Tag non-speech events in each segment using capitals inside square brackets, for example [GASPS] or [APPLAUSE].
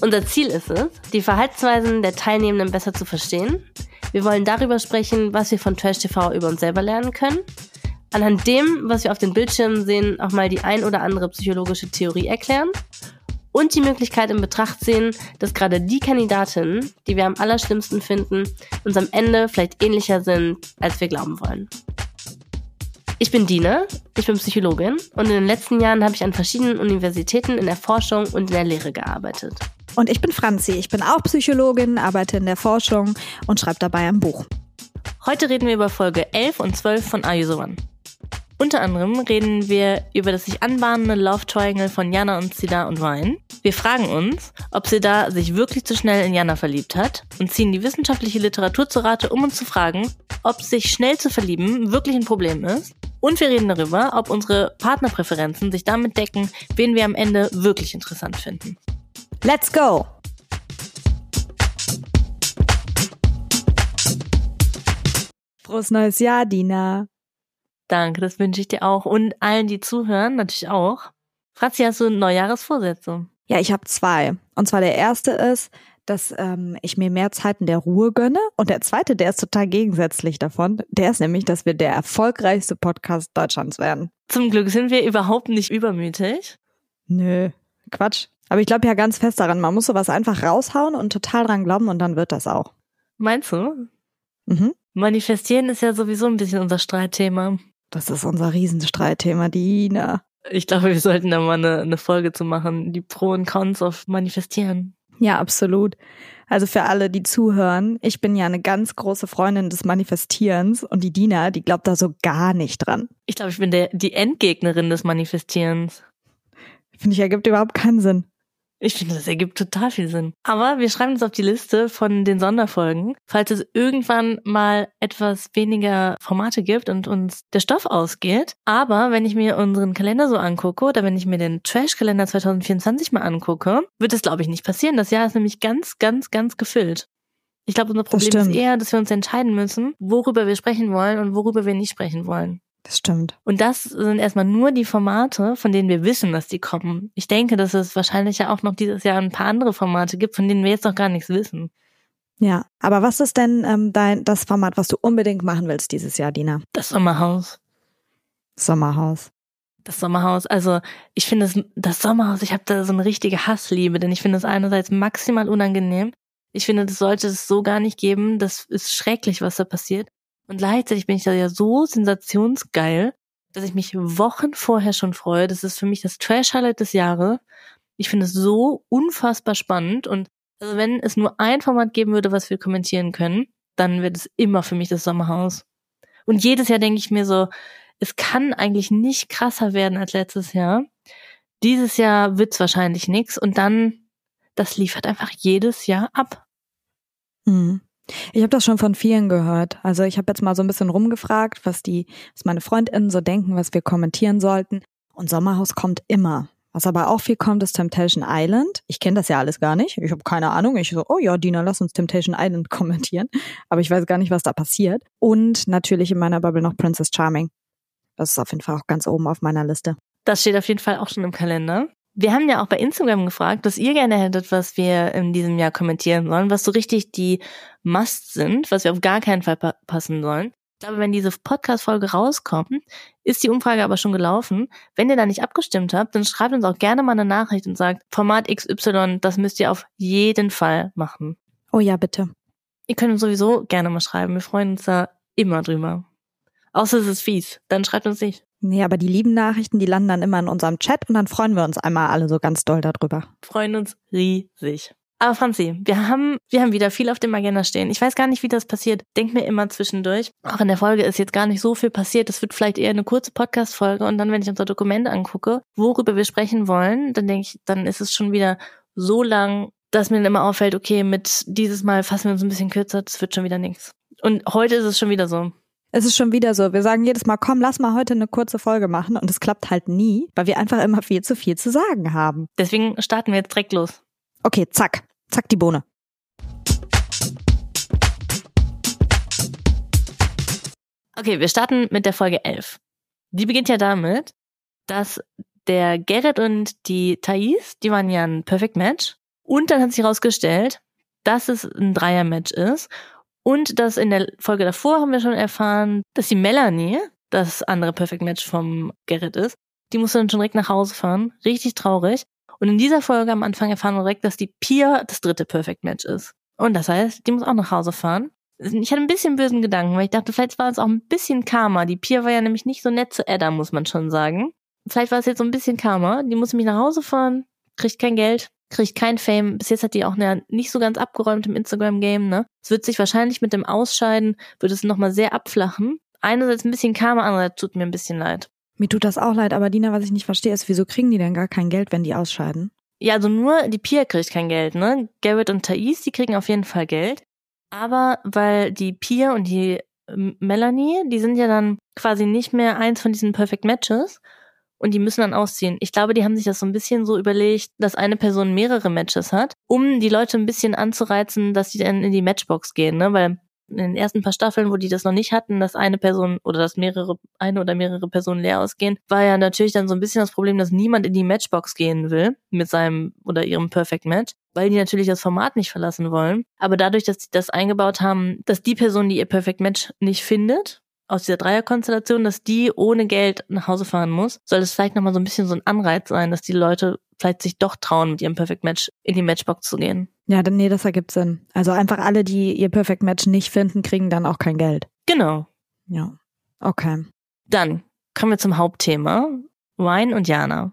Unser Ziel ist es, die Verhaltensweisen der Teilnehmenden besser zu verstehen. Wir wollen darüber sprechen, was wir von Trash TV über uns selber lernen können. Anhand dem, was wir auf den Bildschirmen sehen, auch mal die ein oder andere psychologische Theorie erklären und die Möglichkeit in Betracht sehen, dass gerade die Kandidatinnen, die wir am allerschlimmsten finden, uns am Ende vielleicht ähnlicher sind, als wir glauben wollen. Ich bin Dina, ich bin Psychologin und in den letzten Jahren habe ich an verschiedenen Universitäten in der Forschung und in der Lehre gearbeitet. Und ich bin Franzi, ich bin auch Psychologin, arbeite in der Forschung und schreibe dabei ein Buch. Heute reden wir über Folge 11 und 12 von Are You The One? Unter anderem reden wir über das sich anbahnende Love Triangle von Jana und Sida und Ryan. Wir fragen uns, ob Sida sich wirklich zu schnell in Jana verliebt hat und ziehen die wissenschaftliche Literatur zu Rate, um uns zu fragen, ob sich schnell zu verlieben wirklich ein Problem ist. Und wir reden darüber, ob unsere Partnerpräferenzen sich damit decken, wen wir am Ende wirklich interessant finden. Let's go! Frohes neues Jahr, Dina. Danke, das wünsche ich dir auch und allen, die zuhören, natürlich auch. Franzi, hast du Neujahresvorsätze? Ja, ich habe zwei. Und zwar der erste ist, dass ähm, ich mir mehr Zeit in der Ruhe gönne. Und der zweite, der ist total gegensätzlich davon. Der ist nämlich, dass wir der erfolgreichste Podcast Deutschlands werden. Zum Glück sind wir überhaupt nicht übermütig. Nö, Quatsch. Aber ich glaube ja ganz fest daran, man muss sowas einfach raushauen und total dran glauben und dann wird das auch. Meinst du? Mhm. Manifestieren ist ja sowieso ein bisschen unser Streitthema. Das ist unser Riesenstreitthema, Dina. Ich glaube, wir sollten da mal eine, eine Folge zu machen, die Pro und Cons auf Manifestieren. Ja, absolut. Also für alle, die zuhören, ich bin ja eine ganz große Freundin des Manifestierens und die Dina, die glaubt da so gar nicht dran. Ich glaube, ich bin der, die Endgegnerin des Manifestierens. Finde ich, ergibt überhaupt keinen Sinn. Ich finde, das ergibt total viel Sinn. Aber wir schreiben uns auf die Liste von den Sonderfolgen, falls es irgendwann mal etwas weniger Formate gibt und uns der Stoff ausgeht. Aber wenn ich mir unseren Kalender so angucke oder wenn ich mir den Trash-Kalender 2024 mal angucke, wird es, glaube ich, nicht passieren. Das Jahr ist nämlich ganz, ganz, ganz gefüllt. Ich glaube, unser Problem ist eher, dass wir uns entscheiden müssen, worüber wir sprechen wollen und worüber wir nicht sprechen wollen. Das stimmt. Und das sind erstmal nur die Formate, von denen wir wissen, dass die kommen. Ich denke, dass es wahrscheinlich ja auch noch dieses Jahr ein paar andere Formate gibt, von denen wir jetzt noch gar nichts wissen. Ja, aber was ist denn ähm, dein das Format, was du unbedingt machen willst dieses Jahr, Dina? Das Sommerhaus. Sommerhaus. Das Sommerhaus. Also ich finde das, das Sommerhaus, ich habe da so eine richtige Hassliebe, denn ich finde es einerseits maximal unangenehm. Ich finde, das sollte es so gar nicht geben. Das ist schrecklich, was da passiert. Und gleichzeitig bin ich da ja so sensationsgeil, dass ich mich Wochen vorher schon freue. Das ist für mich das Trash-Highlight des Jahres. Ich finde es so unfassbar spannend und also wenn es nur ein Format geben würde, was wir kommentieren können, dann wird es immer für mich das Sommerhaus. Und jedes Jahr denke ich mir so, es kann eigentlich nicht krasser werden als letztes Jahr. Dieses Jahr wird's wahrscheinlich nix und dann, das liefert einfach jedes Jahr ab. Mhm. Ich habe das schon von vielen gehört. Also ich habe jetzt mal so ein bisschen rumgefragt, was die, was meine Freundinnen so denken, was wir kommentieren sollten. Und Sommerhaus kommt immer. Was aber auch viel kommt, ist Temptation Island. Ich kenne das ja alles gar nicht. Ich habe keine Ahnung. Ich so, oh ja, Dina, lass uns Temptation Island [LAUGHS] kommentieren. Aber ich weiß gar nicht, was da passiert. Und natürlich in meiner Bubble noch Princess Charming. Das ist auf jeden Fall auch ganz oben auf meiner Liste. Das steht auf jeden Fall auch schon im Kalender. Wir haben ja auch bei Instagram gefragt, was ihr gerne hättet, was wir in diesem Jahr kommentieren sollen, was so richtig die Must sind, was wir auf gar keinen Fall passen sollen. Ich glaube, wenn diese Podcast-Folge rauskommt, ist die Umfrage aber schon gelaufen. Wenn ihr da nicht abgestimmt habt, dann schreibt uns auch gerne mal eine Nachricht und sagt, Format XY, das müsst ihr auf jeden Fall machen. Oh ja, bitte. Ihr könnt uns sowieso gerne mal schreiben. Wir freuen uns da immer drüber. Außer es ist fies. Dann schreibt uns nicht. Nee, aber die lieben Nachrichten, die landen dann immer in unserem Chat und dann freuen wir uns einmal alle so ganz doll darüber. Freuen uns riesig. Aber Franzi, wir haben, wir haben wieder viel auf dem Agenda stehen. Ich weiß gar nicht, wie das passiert. Denk mir immer zwischendurch. Auch in der Folge ist jetzt gar nicht so viel passiert. Es wird vielleicht eher eine kurze Podcast-Folge und dann, wenn ich unser Dokument angucke, worüber wir sprechen wollen, dann denke ich, dann ist es schon wieder so lang, dass mir dann immer auffällt, okay, mit dieses Mal fassen wir uns ein bisschen kürzer, das wird schon wieder nichts. Und heute ist es schon wieder so. Es ist schon wieder so. Wir sagen jedes Mal, komm, lass mal heute eine kurze Folge machen. Und es klappt halt nie, weil wir einfach immer viel zu viel zu sagen haben. Deswegen starten wir jetzt direkt los. Okay, zack. Zack die Bohne. Okay, wir starten mit der Folge 11. Die beginnt ja damit, dass der Gerrit und die Thais, die waren ja ein Perfect Match. Und dann hat sich herausgestellt, dass es ein Dreier-Match ist. Und dass in der Folge davor haben wir schon erfahren, dass die Melanie, das andere Perfect Match vom Gerrit ist, die musste dann schon direkt nach Hause fahren. Richtig traurig. Und in dieser Folge am Anfang erfahren wir direkt, dass die Pia das dritte Perfect Match ist. Und das heißt, die muss auch nach Hause fahren. Ich hatte ein bisschen bösen Gedanken, weil ich dachte, vielleicht war es auch ein bisschen Karma. Die Pia war ja nämlich nicht so nett zu Edda, muss man schon sagen. Vielleicht war es jetzt so ein bisschen Karma. Die muss mich nach Hause fahren, kriegt kein Geld, kriegt kein Fame. Bis jetzt hat die auch eine, nicht so ganz abgeräumt im Instagram-Game, ne? Es wird sich wahrscheinlich mit dem Ausscheiden, wird es nochmal sehr abflachen. Einerseits ein bisschen Karma, andererseits tut mir ein bisschen leid. Mir tut das auch leid, aber Dina, was ich nicht verstehe, ist, wieso kriegen die denn gar kein Geld, wenn die ausscheiden? Ja, also nur die Pia kriegt kein Geld, ne? Garrett und Thais, die kriegen auf jeden Fall Geld. Aber weil die Pia und die Melanie, die sind ja dann quasi nicht mehr eins von diesen Perfect Matches und die müssen dann ausziehen. Ich glaube, die haben sich das so ein bisschen so überlegt, dass eine Person mehrere Matches hat, um die Leute ein bisschen anzureizen, dass sie dann in die Matchbox gehen, ne? Weil in den ersten paar Staffeln, wo die das noch nicht hatten, dass eine Person oder dass mehrere, eine oder mehrere Personen leer ausgehen, war ja natürlich dann so ein bisschen das Problem, dass niemand in die Matchbox gehen will mit seinem oder ihrem Perfect Match, weil die natürlich das Format nicht verlassen wollen. Aber dadurch, dass sie das eingebaut haben, dass die Person, die ihr Perfect Match nicht findet, aus dieser Dreierkonstellation, dass die ohne Geld nach Hause fahren muss, soll es vielleicht nochmal so ein bisschen so ein Anreiz sein, dass die Leute vielleicht sich doch trauen, mit ihrem Perfect Match in die Matchbox zu gehen. Ja, dann, nee, das ergibt Sinn. Also einfach alle, die ihr Perfect Match nicht finden, kriegen dann auch kein Geld. Genau. Ja. Okay. Dann kommen wir zum Hauptthema. Ryan und Jana.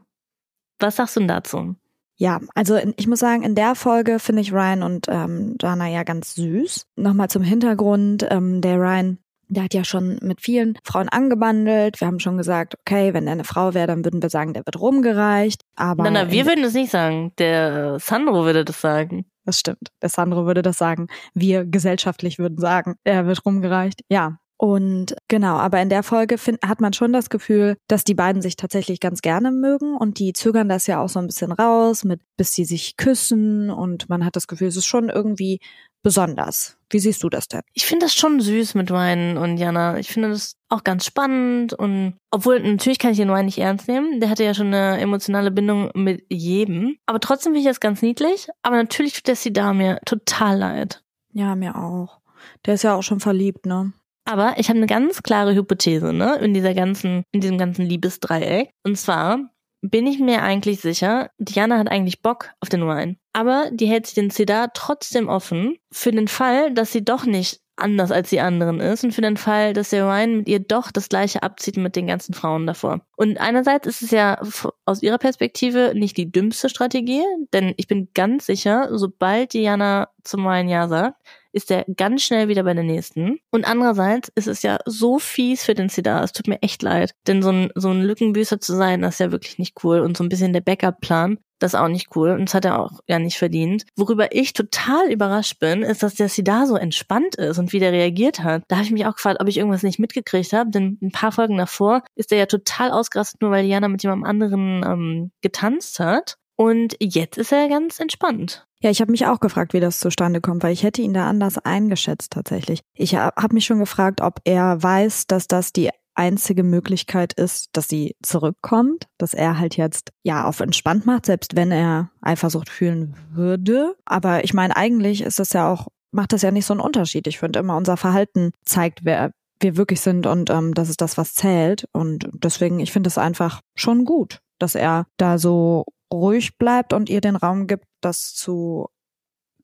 Was sagst du denn dazu? Ja, also ich muss sagen, in der Folge finde ich Ryan und ähm, Jana ja ganz süß. Nochmal zum Hintergrund, ähm, der Ryan der hat ja schon mit vielen Frauen angebandelt. Wir haben schon gesagt, okay, wenn er eine Frau wäre, dann würden wir sagen, der wird rumgereicht. Aber na, na, wir würden das nicht sagen. Der Sandro würde das sagen. Das stimmt. Der Sandro würde das sagen. Wir gesellschaftlich würden sagen, er wird rumgereicht. Ja. Und genau, aber in der Folge find, hat man schon das Gefühl, dass die beiden sich tatsächlich ganz gerne mögen und die zögern das ja auch so ein bisschen raus, mit bis sie sich küssen und man hat das Gefühl, es ist schon irgendwie besonders. Wie siehst du das denn? Ich finde das schon süß mit Ryan und Jana. Ich finde das auch ganz spannend und obwohl natürlich kann ich den Ryan nicht ernst nehmen. Der hatte ja schon eine emotionale Bindung mit jedem. Aber trotzdem finde ich das ganz niedlich. Aber natürlich tut der da mir total leid. Ja, mir auch. Der ist ja auch schon verliebt, ne? Aber ich habe eine ganz klare Hypothese, ne, in dieser ganzen, in diesem ganzen Liebesdreieck. Und zwar bin ich mir eigentlich sicher, Diana hat eigentlich Bock auf den Ryan. Aber die hält sich den Cedar trotzdem offen für den Fall, dass sie doch nicht anders als die anderen ist und für den Fall, dass der Ryan mit ihr doch das gleiche abzieht mit den ganzen Frauen davor. Und einerseits ist es ja aus ihrer Perspektive nicht die dümmste Strategie, denn ich bin ganz sicher, sobald Diana zum Ryan Ja sagt, ist er ganz schnell wieder bei der nächsten. Und andererseits ist es ja so fies für den Cedar. Es tut mir echt leid. Denn so ein, so ein Lückenbüßer zu sein, das ist ja wirklich nicht cool. Und so ein bisschen der Backup-Plan, das ist auch nicht cool. Und das hat er auch ja nicht verdient. Worüber ich total überrascht bin, ist, dass der Cedar so entspannt ist und wie der reagiert hat. Da habe ich mich auch gefragt, ob ich irgendwas nicht mitgekriegt habe. Denn ein paar Folgen davor ist er ja total ausgerastet, nur weil Jana mit jemandem anderen ähm, getanzt hat. Und jetzt ist er ganz entspannt. Ja, ich habe mich auch gefragt, wie das zustande kommt, weil ich hätte ihn da anders eingeschätzt tatsächlich. Ich habe mich schon gefragt, ob er weiß, dass das die einzige Möglichkeit ist, dass sie zurückkommt, dass er halt jetzt ja auf entspannt macht, selbst wenn er Eifersucht fühlen würde. Aber ich meine, eigentlich ist das ja auch, macht das ja nicht so einen Unterschied. Ich finde immer, unser Verhalten zeigt, wer wir wirklich sind und ähm, das ist das, was zählt. Und deswegen, ich finde es einfach schon gut, dass er da so ruhig bleibt und ihr den Raum gibt, das zu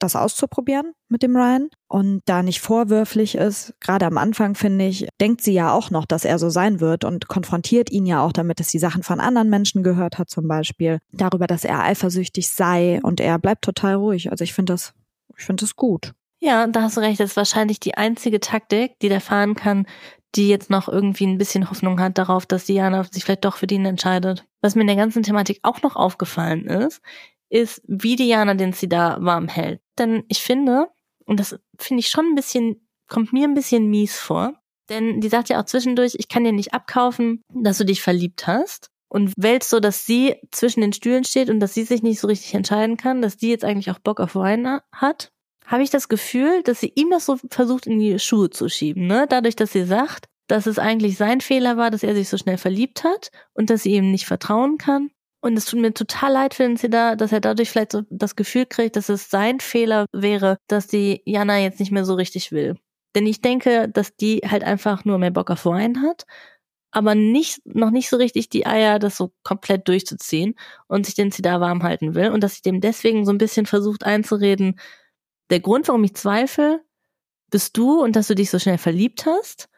das auszuprobieren mit dem Ryan und da nicht vorwürflich ist. Gerade am Anfang, finde ich, denkt sie ja auch noch, dass er so sein wird und konfrontiert ihn ja auch damit, dass sie Sachen von anderen Menschen gehört hat, zum Beispiel darüber, dass er eifersüchtig sei und er bleibt total ruhig. Also ich finde das, ich finde das gut. Ja, da hast du recht. Das ist wahrscheinlich die einzige Taktik, die der fahren kann, die jetzt noch irgendwie ein bisschen Hoffnung hat darauf, dass Diana sich vielleicht doch für ihn entscheidet. Was mir in der ganzen Thematik auch noch aufgefallen ist, ist, wie Diana den sie da warm hält. Denn ich finde, und das finde ich schon ein bisschen kommt mir ein bisschen mies vor. Denn die sagt ja auch zwischendurch, ich kann dir nicht abkaufen, dass du dich verliebt hast. Und wälzt so, dass sie zwischen den Stühlen steht und dass sie sich nicht so richtig entscheiden kann, dass die jetzt eigentlich auch Bock auf Wein hat. Habe ich das Gefühl, dass sie ihm das so versucht in die Schuhe zu schieben, ne? Dadurch, dass sie sagt, dass es eigentlich sein Fehler war, dass er sich so schnell verliebt hat und dass sie ihm nicht vertrauen kann. Und es tut mir total leid für sie da, dass er dadurch vielleicht so das Gefühl kriegt, dass es sein Fehler wäre, dass die Jana jetzt nicht mehr so richtig will. Denn ich denke, dass die halt einfach nur mehr Bock auf Wein hat, aber nicht, noch nicht so richtig die Eier, das so komplett durchzuziehen und sich den Zidar warm halten will und dass sie dem deswegen so ein bisschen versucht einzureden, der Grund, warum ich zweifle, bist du und dass du dich so schnell verliebt hast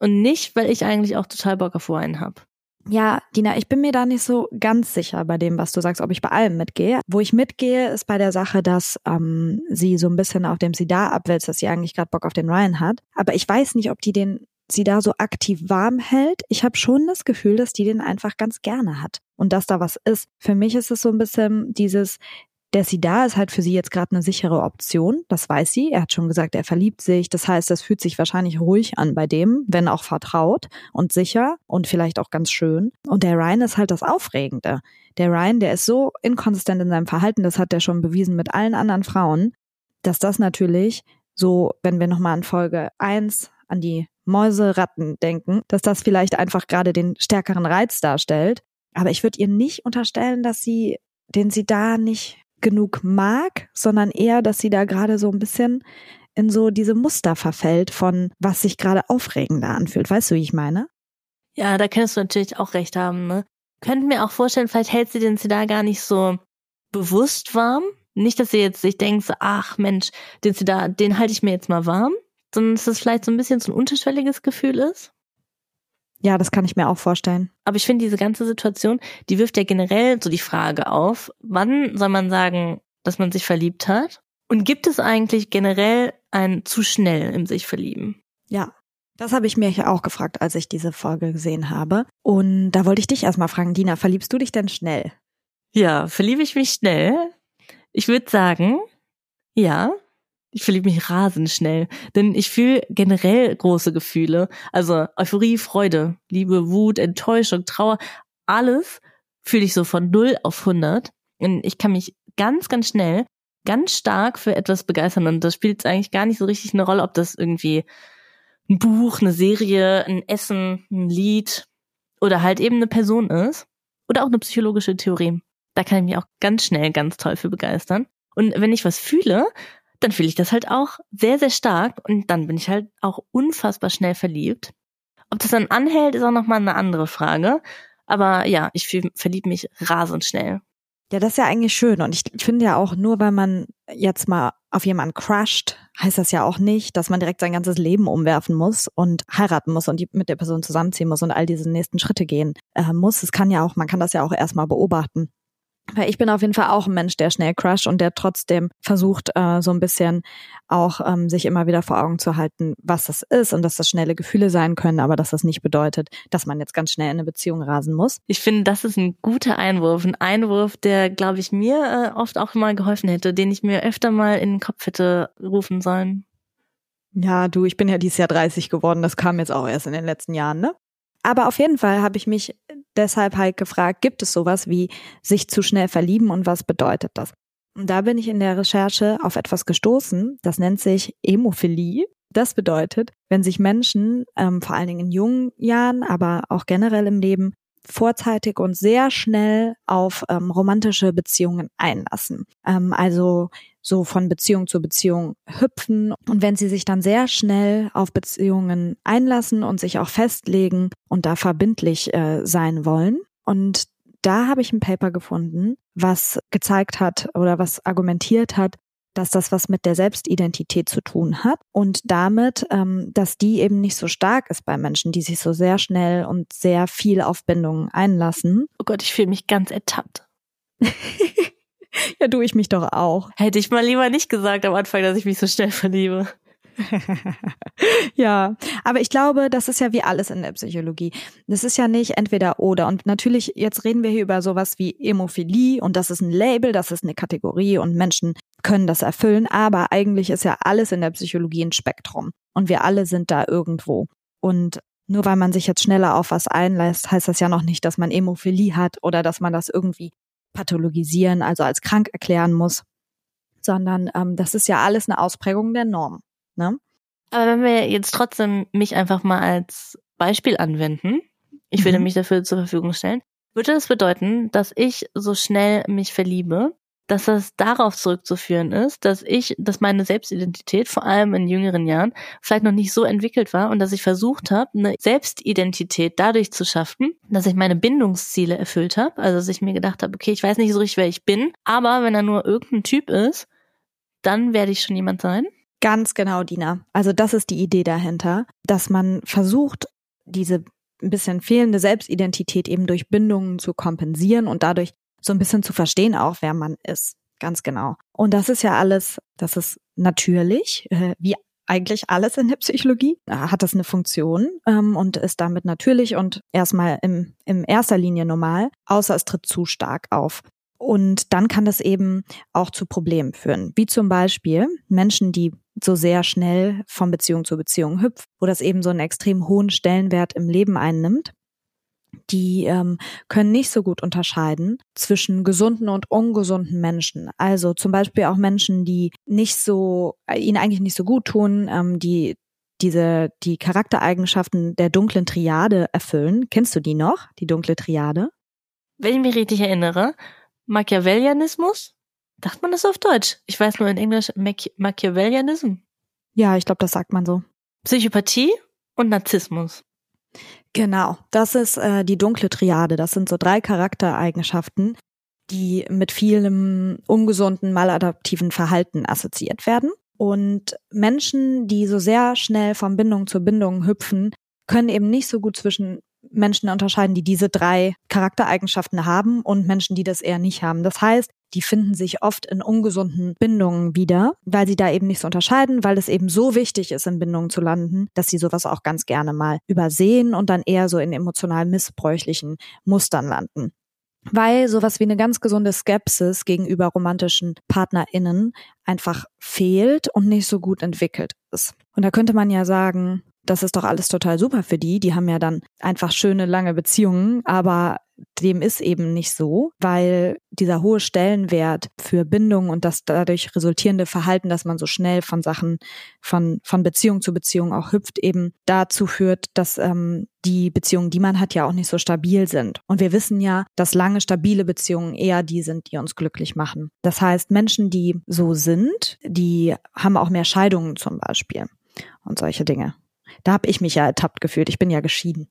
und nicht, weil ich eigentlich auch total Bock auf Wein habe. Ja, Dina, ich bin mir da nicht so ganz sicher bei dem, was du sagst, ob ich bei allem mitgehe. Wo ich mitgehe, ist bei der Sache, dass ähm, sie so ein bisschen auf dem sie da abwälzt, dass sie eigentlich gerade Bock auf den Ryan hat. Aber ich weiß nicht, ob die den sie da so aktiv warm hält. Ich habe schon das Gefühl, dass die den einfach ganz gerne hat und dass da was ist. Für mich ist es so ein bisschen dieses, der sie da ist halt für sie jetzt gerade eine sichere Option. Das weiß sie. Er hat schon gesagt, er verliebt sich. Das heißt, das fühlt sich wahrscheinlich ruhig an bei dem, wenn auch vertraut und sicher und vielleicht auch ganz schön. Und der Ryan ist halt das Aufregende. Der Ryan, der ist so inkonsistent in seinem Verhalten, das hat er schon bewiesen mit allen anderen Frauen, dass das natürlich so, wenn wir nochmal an Folge eins an die Mäuse-Ratten denken, dass das vielleicht einfach gerade den stärkeren Reiz darstellt. Aber ich würde ihr nicht unterstellen, dass sie den sie da nicht genug mag, sondern eher, dass sie da gerade so ein bisschen in so diese Muster verfällt von was sich gerade aufregender anfühlt. Weißt du, wie ich meine? Ja, da könntest du natürlich auch recht haben, ne? Könnten mir auch vorstellen, vielleicht hält sie den da gar nicht so bewusst warm. Nicht, dass sie jetzt sich denkt, ach Mensch, den da, den halte ich mir jetzt mal warm, sondern dass es vielleicht so ein bisschen so ein unterschwelliges Gefühl ist. Ja, das kann ich mir auch vorstellen. Aber ich finde diese ganze Situation, die wirft ja generell so die Frage auf, wann soll man sagen, dass man sich verliebt hat? Und gibt es eigentlich generell ein zu schnell im sich verlieben? Ja, das habe ich mir ja auch gefragt, als ich diese Folge gesehen habe. Und da wollte ich dich erstmal fragen, Dina, verliebst du dich denn schnell? Ja, verliebe ich mich schnell? Ich würde sagen, ja. Ich verliebe mich rasend schnell, denn ich fühle generell große Gefühle. Also Euphorie, Freude, Liebe, Wut, Enttäuschung, Trauer, alles fühle ich so von 0 auf 100. Und ich kann mich ganz, ganz schnell, ganz stark für etwas begeistern. Und das spielt eigentlich gar nicht so richtig eine Rolle, ob das irgendwie ein Buch, eine Serie, ein Essen, ein Lied oder halt eben eine Person ist. Oder auch eine psychologische Theorie. Da kann ich mich auch ganz schnell ganz toll für begeistern. Und wenn ich was fühle, dann fühle ich das halt auch sehr, sehr stark und dann bin ich halt auch unfassbar schnell verliebt. Ob das dann anhält, ist auch nochmal eine andere Frage. Aber ja, ich verliebe mich rasend schnell. Ja, das ist ja eigentlich schön. Und ich finde ja auch, nur weil man jetzt mal auf jemanden crasht, heißt das ja auch nicht, dass man direkt sein ganzes Leben umwerfen muss und heiraten muss und die, mit der Person zusammenziehen muss und all diese nächsten Schritte gehen äh, muss. Es kann ja auch, man kann das ja auch erstmal beobachten. Weil ich bin auf jeden Fall auch ein Mensch, der schnell crasht und der trotzdem versucht, äh, so ein bisschen auch ähm, sich immer wieder vor Augen zu halten, was das ist und dass das schnelle Gefühle sein können, aber dass das nicht bedeutet, dass man jetzt ganz schnell in eine Beziehung rasen muss. Ich finde, das ist ein guter Einwurf. Ein Einwurf, der, glaube ich, mir äh, oft auch mal geholfen hätte, den ich mir öfter mal in den Kopf hätte rufen sollen. Ja, du, ich bin ja dieses Jahr 30 geworden. Das kam jetzt auch erst in den letzten Jahren, ne? Aber auf jeden Fall habe ich mich deshalb halt gefragt, gibt es sowas wie sich zu schnell verlieben und was bedeutet das? Und da bin ich in der Recherche auf etwas gestoßen, das nennt sich Emophilie. Das bedeutet, wenn sich Menschen, ähm, vor allen Dingen in jungen Jahren, aber auch generell im Leben, vorzeitig und sehr schnell auf ähm, romantische Beziehungen einlassen. Ähm, also so von Beziehung zu Beziehung hüpfen. Und wenn sie sich dann sehr schnell auf Beziehungen einlassen und sich auch festlegen und da verbindlich äh, sein wollen. Und da habe ich ein Paper gefunden, was gezeigt hat oder was argumentiert hat, dass das was mit der Selbstidentität zu tun hat und damit, ähm, dass die eben nicht so stark ist bei Menschen, die sich so sehr schnell und sehr viel auf Bindungen einlassen. Oh Gott, ich fühle mich ganz ertappt. [LAUGHS] Ja, du, ich mich doch auch. Hätte ich mal lieber nicht gesagt am Anfang, dass ich mich so schnell verliebe. [LAUGHS] ja, aber ich glaube, das ist ja wie alles in der Psychologie. Das ist ja nicht entweder oder. Und natürlich, jetzt reden wir hier über sowas wie Emophilie und das ist ein Label, das ist eine Kategorie und Menschen können das erfüllen, aber eigentlich ist ja alles in der Psychologie ein Spektrum. und wir alle sind da irgendwo. Und nur weil man sich jetzt schneller auf was einlässt, heißt das ja noch nicht, dass man Hämophilie hat oder dass man das irgendwie pathologisieren, also als krank erklären muss, sondern ähm, das ist ja alles eine Ausprägung der Norm. Ne? Aber wenn wir jetzt trotzdem mich einfach mal als Beispiel anwenden, ich würde mhm. mich dafür zur Verfügung stellen, würde das bedeuten, dass ich so schnell mich verliebe, dass das darauf zurückzuführen ist, dass ich, dass meine Selbstidentität vor allem in jüngeren Jahren vielleicht noch nicht so entwickelt war und dass ich versucht habe, eine Selbstidentität dadurch zu schaffen, dass ich meine Bindungsziele erfüllt habe. Also dass ich mir gedacht habe, okay, ich weiß nicht so richtig, wer ich bin, aber wenn er nur irgendein Typ ist, dann werde ich schon jemand sein. Ganz genau, Dina. Also das ist die Idee dahinter, dass man versucht, diese ein bisschen fehlende Selbstidentität eben durch Bindungen zu kompensieren und dadurch so ein bisschen zu verstehen auch, wer man ist. Ganz genau. Und das ist ja alles, das ist natürlich, äh, wie eigentlich alles in der Psychologie, hat das eine Funktion ähm, und ist damit natürlich und erstmal im, im erster Linie normal, außer es tritt zu stark auf. Und dann kann das eben auch zu Problemen führen, wie zum Beispiel Menschen, die so sehr schnell von Beziehung zu Beziehung hüpfen, wo das eben so einen extrem hohen Stellenwert im Leben einnimmt die ähm, können nicht so gut unterscheiden zwischen gesunden und ungesunden Menschen. Also zum Beispiel auch Menschen, die nicht so, äh, ihnen eigentlich nicht so gut tun, ähm, die diese, die Charaktereigenschaften der dunklen Triade erfüllen. Kennst du die noch, die dunkle Triade? Wenn ich mich richtig erinnere, Machiavellianismus? Dacht man das auf Deutsch? Ich weiß nur in Englisch Machi Machiavellianism. Ja, ich glaube, das sagt man so. Psychopathie und Narzissmus. Genau, das ist äh, die dunkle Triade. Das sind so drei Charaktereigenschaften, die mit vielem ungesunden, maladaptiven Verhalten assoziiert werden. Und Menschen, die so sehr schnell von Bindung zu Bindung hüpfen, können eben nicht so gut zwischen Menschen unterscheiden, die diese drei Charaktereigenschaften haben und Menschen, die das eher nicht haben. Das heißt, die finden sich oft in ungesunden Bindungen wieder, weil sie da eben nicht so unterscheiden, weil es eben so wichtig ist, in Bindungen zu landen, dass sie sowas auch ganz gerne mal übersehen und dann eher so in emotional missbräuchlichen Mustern landen weil sowas wie eine ganz gesunde Skepsis gegenüber romantischen PartnerInnen einfach fehlt und nicht so gut entwickelt ist. Und da könnte man ja sagen, das ist doch alles total super für die. Die haben ja dann einfach schöne, lange Beziehungen, aber dem ist eben nicht so, weil dieser hohe Stellenwert für Bindung und das dadurch resultierende Verhalten, dass man so schnell von Sachen, von, von Beziehung zu Beziehung auch hüpft, eben dazu führt, dass ähm, die Beziehungen, die man hat, ja auch nicht so stabil sind. Und wir wissen ja, dass lange stabile Beziehungen eher die sind, die uns glücklich machen. Das heißt, Menschen, die so sind, die haben auch mehr Scheidungen zum Beispiel und solche Dinge. Da habe ich mich ja ertappt gefühlt. Ich bin ja geschieden.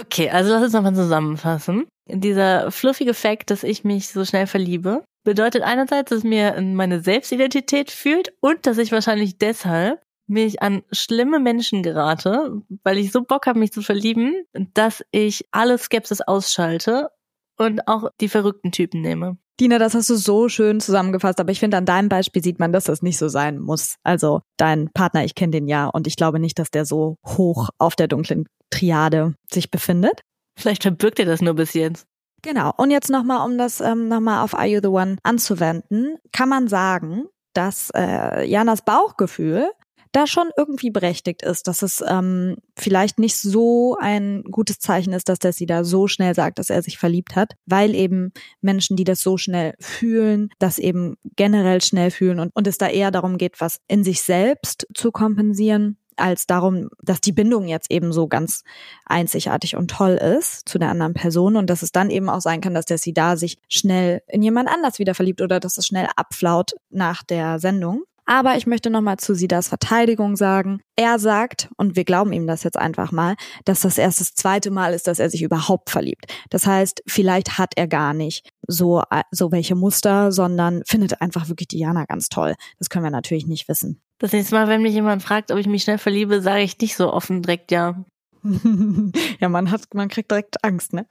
Okay, also lass uns nochmal zusammenfassen. Dieser fluffige Fakt, dass ich mich so schnell verliebe, bedeutet einerseits, dass mir meine Selbstidentität fühlt und dass ich wahrscheinlich deshalb mich an schlimme Menschen gerate, weil ich so Bock habe, mich zu verlieben, dass ich alle Skepsis ausschalte und auch die verrückten Typen nehme. Dina, das hast du so schön zusammengefasst, aber ich finde, an deinem Beispiel sieht man, dass das nicht so sein muss. Also dein Partner, ich kenne den ja und ich glaube nicht, dass der so hoch auf der dunklen Triade sich befindet. Vielleicht verbirgt er das nur bis jetzt. Genau. Und jetzt nochmal, um das ähm, nochmal auf Are You the One anzuwenden, kann man sagen, dass äh, Janas Bauchgefühl da schon irgendwie berechtigt ist, dass es ähm, vielleicht nicht so ein gutes Zeichen ist, dass der sie da so schnell sagt, dass er sich verliebt hat, weil eben Menschen, die das so schnell fühlen, das eben generell schnell fühlen und, und es da eher darum geht, was in sich selbst zu kompensieren als darum, dass die Bindung jetzt eben so ganz einzigartig und toll ist zu der anderen Person und dass es dann eben auch sein kann, dass der sie da sich schnell in jemand anders wieder verliebt oder dass es schnell abflaut nach der Sendung. Aber ich möchte nochmal zu Sidas Verteidigung sagen. Er sagt, und wir glauben ihm das jetzt einfach mal, dass das erst das zweite Mal ist, dass er sich überhaupt verliebt. Das heißt, vielleicht hat er gar nicht so, so welche Muster, sondern findet einfach wirklich Diana ganz toll. Das können wir natürlich nicht wissen. Das nächste Mal, wenn mich jemand fragt, ob ich mich schnell verliebe, sage ich nicht so offen direkt ja. [LAUGHS] ja, man hat, man kriegt direkt Angst, ne?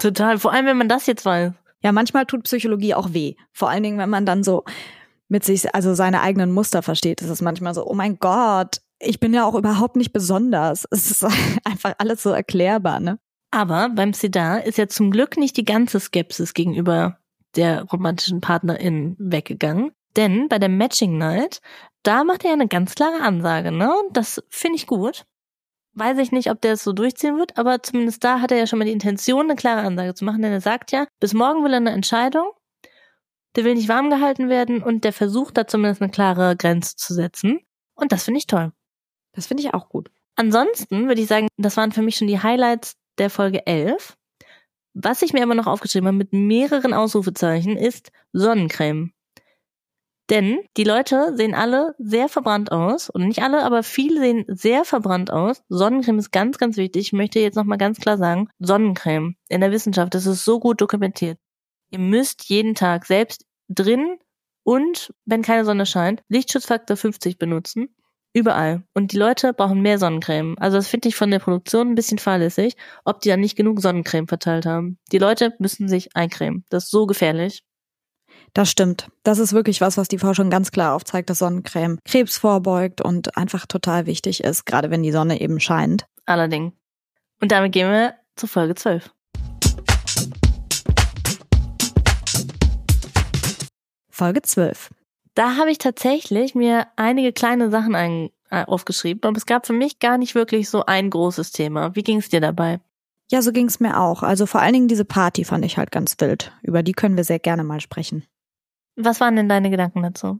Total. Vor allem, wenn man das jetzt weiß. Ja, manchmal tut Psychologie auch weh. Vor allen Dingen, wenn man dann so mit sich, also seine eigenen Muster versteht, ist es manchmal so, oh mein Gott, ich bin ja auch überhaupt nicht besonders. [LAUGHS] Es ist einfach alles so erklärbar, ne? Aber beim Sidar ist ja zum Glück nicht die ganze Skepsis gegenüber der romantischen Partnerin weggegangen, Denn bei der Matching Night, da macht er eine ganz klare Ansage, ne? Das finde ich gut. Weiß ich nicht, ob der es so durchziehen wird, aber zumindest da hat er ja schon mal die Intention, eine klare Ansage zu machen, denn er sagt ja, bis morgen will er eine Entscheidung, der will nicht warm gehalten werden und der versucht da zumindest eine klare Grenze zu setzen. Und das finde ich toll. Das finde ich auch gut. Ansonsten würde ich sagen, das waren für mich schon die Highlights der Folge 11. Was ich mir aber noch aufgeschrieben habe mit mehreren Ausrufezeichen ist Sonnencreme. Denn die Leute sehen alle sehr verbrannt aus. Und nicht alle, aber viele sehen sehr verbrannt aus. Sonnencreme ist ganz, ganz wichtig. Ich möchte jetzt nochmal ganz klar sagen, Sonnencreme in der Wissenschaft, das ist so gut dokumentiert. Ihr müsst jeden Tag selbst drin und, wenn keine Sonne scheint, Lichtschutzfaktor 50 benutzen. Überall. Und die Leute brauchen mehr Sonnencreme. Also das finde ich von der Produktion ein bisschen fahrlässig, ob die dann nicht genug Sonnencreme verteilt haben. Die Leute müssen sich eincremen. Das ist so gefährlich. Das stimmt. Das ist wirklich was, was die Forschung ganz klar aufzeigt, dass Sonnencreme Krebs vorbeugt und einfach total wichtig ist, gerade wenn die Sonne eben scheint. Allerdings. Und damit gehen wir zu Folge 12. Folge 12. Da habe ich tatsächlich mir einige kleine Sachen ein, äh, aufgeschrieben, aber es gab für mich gar nicht wirklich so ein großes Thema. Wie ging es dir dabei? Ja, so ging es mir auch. Also vor allen Dingen diese Party fand ich halt ganz wild. Über die können wir sehr gerne mal sprechen. Was waren denn deine Gedanken dazu?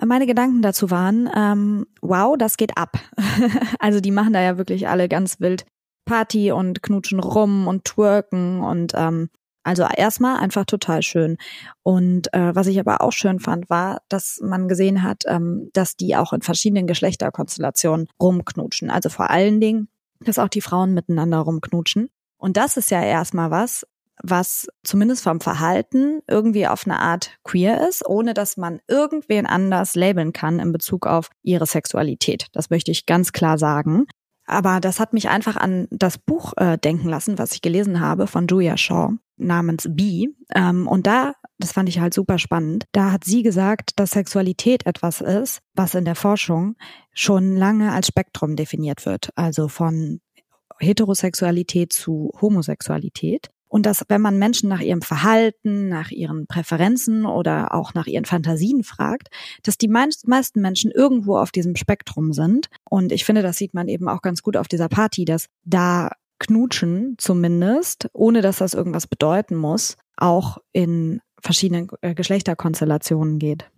Meine Gedanken dazu waren, ähm, wow, das geht ab. [LAUGHS] also die machen da ja wirklich alle ganz wild Party und knutschen rum und twerken und ähm, also erstmal einfach total schön. Und äh, was ich aber auch schön fand, war, dass man gesehen hat, ähm, dass die auch in verschiedenen Geschlechterkonstellationen rumknutschen. Also vor allen Dingen, dass auch die Frauen miteinander rumknutschen. Und das ist ja erstmal was, was zumindest vom Verhalten irgendwie auf eine Art queer ist, ohne dass man irgendwen anders labeln kann in Bezug auf ihre Sexualität. Das möchte ich ganz klar sagen. Aber das hat mich einfach an das Buch äh, denken lassen, was ich gelesen habe von Julia Shaw namens B. Ähm, und da, das fand ich halt super spannend, da hat sie gesagt, dass Sexualität etwas ist, was in der Forschung schon lange als Spektrum definiert wird. Also von Heterosexualität zu Homosexualität. Und dass, wenn man Menschen nach ihrem Verhalten, nach ihren Präferenzen oder auch nach ihren Fantasien fragt, dass die meisten Menschen irgendwo auf diesem Spektrum sind. Und ich finde, das sieht man eben auch ganz gut auf dieser Party, dass da Knutschen zumindest, ohne dass das irgendwas bedeuten muss, auch in verschiedenen äh, Geschlechterkonstellationen geht.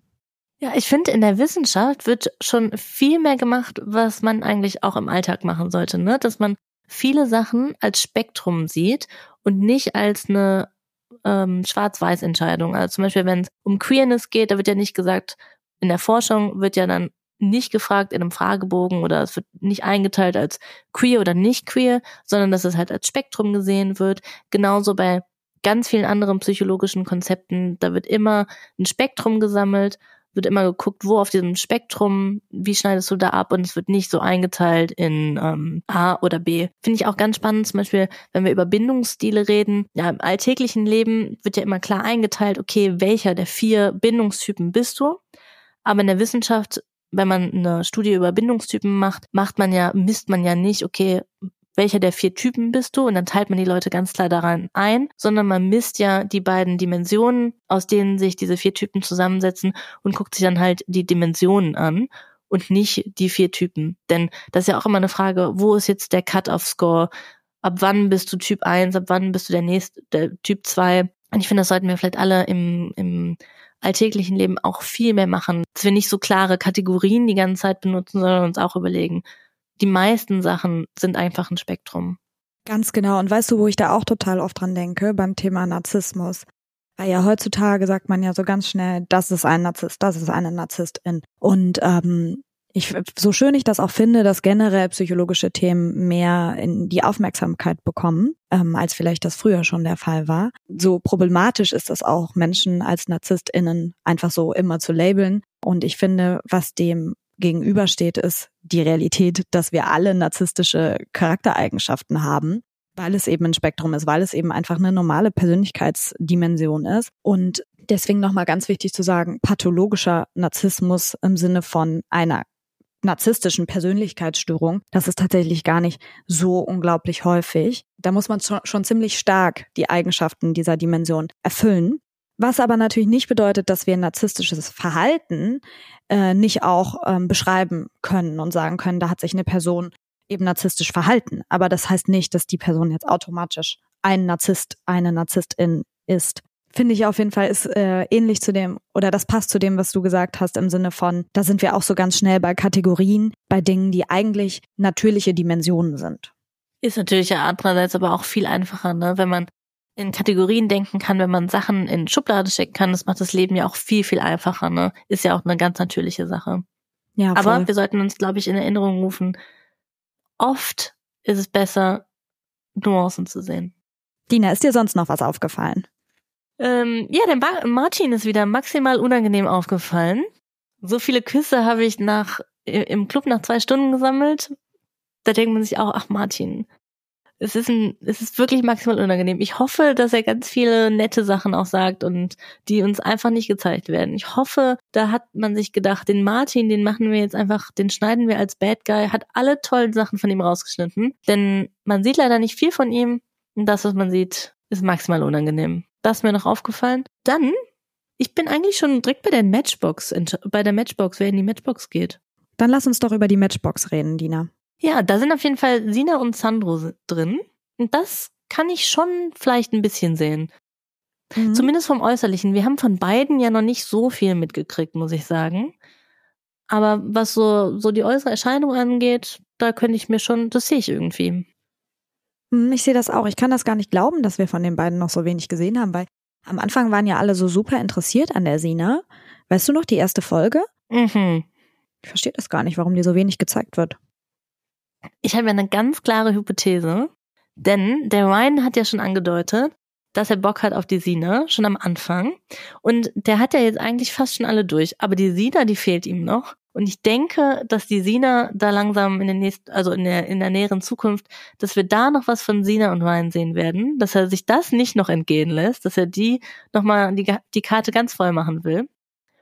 Ja, ich finde, in der Wissenschaft wird schon viel mehr gemacht, was man eigentlich auch im Alltag machen sollte, ne? Dass man viele Sachen als Spektrum sieht und nicht als eine ähm, Schwarz-Weiß-Entscheidung. Also zum Beispiel, wenn es um Queerness geht, da wird ja nicht gesagt, in der Forschung wird ja dann nicht gefragt in einem Fragebogen oder es wird nicht eingeteilt als queer oder nicht queer, sondern dass es halt als Spektrum gesehen wird. Genauso bei ganz vielen anderen psychologischen Konzepten, da wird immer ein Spektrum gesammelt wird immer geguckt, wo auf diesem Spektrum, wie schneidest du da ab und es wird nicht so eingeteilt in ähm, A oder B. Finde ich auch ganz spannend, zum Beispiel, wenn wir über Bindungsstile reden. Ja, im alltäglichen Leben wird ja immer klar eingeteilt, okay, welcher der vier Bindungstypen bist du? Aber in der Wissenschaft wenn man eine Studie über Bindungstypen macht, macht man ja, misst man ja nicht, okay, welcher der vier Typen bist du und dann teilt man die Leute ganz klar daran ein, sondern man misst ja die beiden Dimensionen, aus denen sich diese vier Typen zusammensetzen und guckt sich dann halt die Dimensionen an und nicht die vier Typen. Denn das ist ja auch immer eine Frage, wo ist jetzt der Cut-off-Score? Ab wann bist du Typ 1, ab wann bist du der nächste, der Typ 2? Und ich finde, das sollten wir vielleicht alle im, im alltäglichen Leben auch viel mehr machen, dass wir nicht so klare Kategorien die ganze Zeit benutzen, sondern uns auch überlegen, die meisten Sachen sind einfach ein Spektrum. Ganz genau. Und weißt du, wo ich da auch total oft dran denke, beim Thema Narzissmus? Weil ja heutzutage sagt man ja so ganz schnell, das ist ein Narzisst, das ist eine Narzisstin. Und ähm, ich, so schön ich das auch finde, dass generell psychologische Themen mehr in die Aufmerksamkeit bekommen, ähm, als vielleicht das früher schon der Fall war. So problematisch ist es auch, Menschen als NarzisstInnen einfach so immer zu labeln. Und ich finde, was dem gegenübersteht, ist die Realität, dass wir alle narzisstische Charaktereigenschaften haben, weil es eben ein Spektrum ist, weil es eben einfach eine normale Persönlichkeitsdimension ist. Und deswegen nochmal ganz wichtig zu sagen, pathologischer Narzissmus im Sinne von einer narzisstischen Persönlichkeitsstörung, das ist tatsächlich gar nicht so unglaublich häufig. Da muss man schon, ziemlich stark die Eigenschaften dieser Dimension erfüllen Was aber natürlich nicht bedeutet, dass wir narzisstisches Verhalten äh, nicht auch ähm, beschreiben können und sagen können, da hat sich eine Person eben narzisstisch verhalten. Aber das heißt nicht, dass die Person jetzt automatisch ein Narzisst, eine Narzisstin ist. Finde ich auf jeden Fall ist äh, ähnlich zu dem oder das passt zu dem, was du gesagt hast im Sinne von, da sind wir auch so ganz schnell bei Kategorien, bei Dingen, die eigentlich natürliche Dimensionen sind. Ist natürlich ja andererseits aber auch viel einfacher, ne? wenn man in Kategorien denken kann, wenn man Sachen in Schublade stecken kann, das macht das Leben ja auch viel, viel einfacher, ne? Ist ja auch eine ganz natürliche Sache. Ja, voll. Aber wir sollten uns, glaube ich, in Erinnerung rufen, oft ist es besser, Nuancen zu sehen. Dina, ist dir sonst noch was aufgefallen? Ähm, ja, der ba Martin ist wieder maximal unangenehm aufgefallen. So viele Küsse habe ich nach im Club nach zwei Stunden gesammelt. Da denkt man sich auch, ach Martin, es ist ein, es ist wirklich maximal unangenehm. Ich hoffe, dass er ganz viele nette Sachen auch sagt und die uns einfach nicht gezeigt werden. Ich hoffe, da hat man sich gedacht, den Martin, den machen wir jetzt einfach, den schneiden wir als Bad Guy, hat alle tollen Sachen von ihm rausgeschnitten. Denn man sieht leider nicht viel von ihm. Und das, was man sieht, ist maximal unangenehm. Das ist mir noch aufgefallen. Dann, ich bin eigentlich schon direkt bei der Matchbox, bei der Matchbox, wer in die Matchbox geht. Dann lass uns doch über die Matchbox reden, Dina. Ja, da sind auf jeden Fall Sina und Sandro drin. Und das kann ich schon vielleicht ein bisschen sehen. Mhm. Zumindest vom Äußerlichen. Wir haben von beiden ja noch nicht so viel mitgekriegt, muss ich sagen. Aber was so, so die äußere Erscheinung angeht, da könnte ich mir schon, das sehe ich irgendwie. Mhm, ich sehe das auch. Ich kann das gar nicht glauben, dass wir von den beiden noch so wenig gesehen haben, weil am Anfang waren ja alle so super interessiert an der Sina. Weißt du noch die erste Folge? Mhm. Ich verstehe das gar nicht, warum die so wenig gezeigt wird. Ich habe ja eine ganz klare Hypothese, denn der Ryan hat ja schon angedeutet, dass er Bock hat auf die Sina, schon am Anfang. Und der hat ja jetzt eigentlich fast schon alle durch. Aber die Sina, die fehlt ihm noch. Und ich denke, dass die Sina da langsam in der nächsten, also in der, in der näheren Zukunft, dass wir da noch was von Sina und Ryan sehen werden, dass er sich das nicht noch entgehen lässt, dass er die nochmal die, die Karte ganz voll machen will.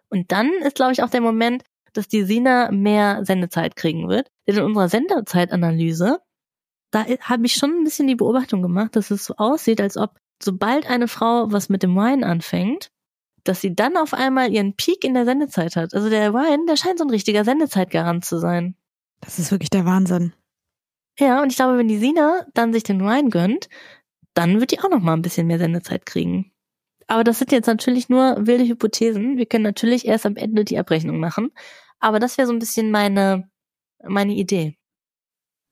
Und dann ist, glaube ich, auch der Moment, dass die Sina mehr Sendezeit kriegen wird. Denn in unserer Sendezeitanalyse, da habe ich schon ein bisschen die Beobachtung gemacht, dass es so aussieht, als ob sobald eine Frau was mit dem Wine anfängt, dass sie dann auf einmal ihren Peak in der Sendezeit hat. Also der Wine, der scheint so ein richtiger Sendezeitgarant zu sein. Das ist wirklich der Wahnsinn. Ja, und ich glaube, wenn die Sina dann sich den Wine gönnt, dann wird die auch noch mal ein bisschen mehr Sendezeit kriegen. Aber das sind jetzt natürlich nur wilde Hypothesen. Wir können natürlich erst am Ende die Abrechnung machen. Aber das wäre so ein bisschen meine, meine Idee.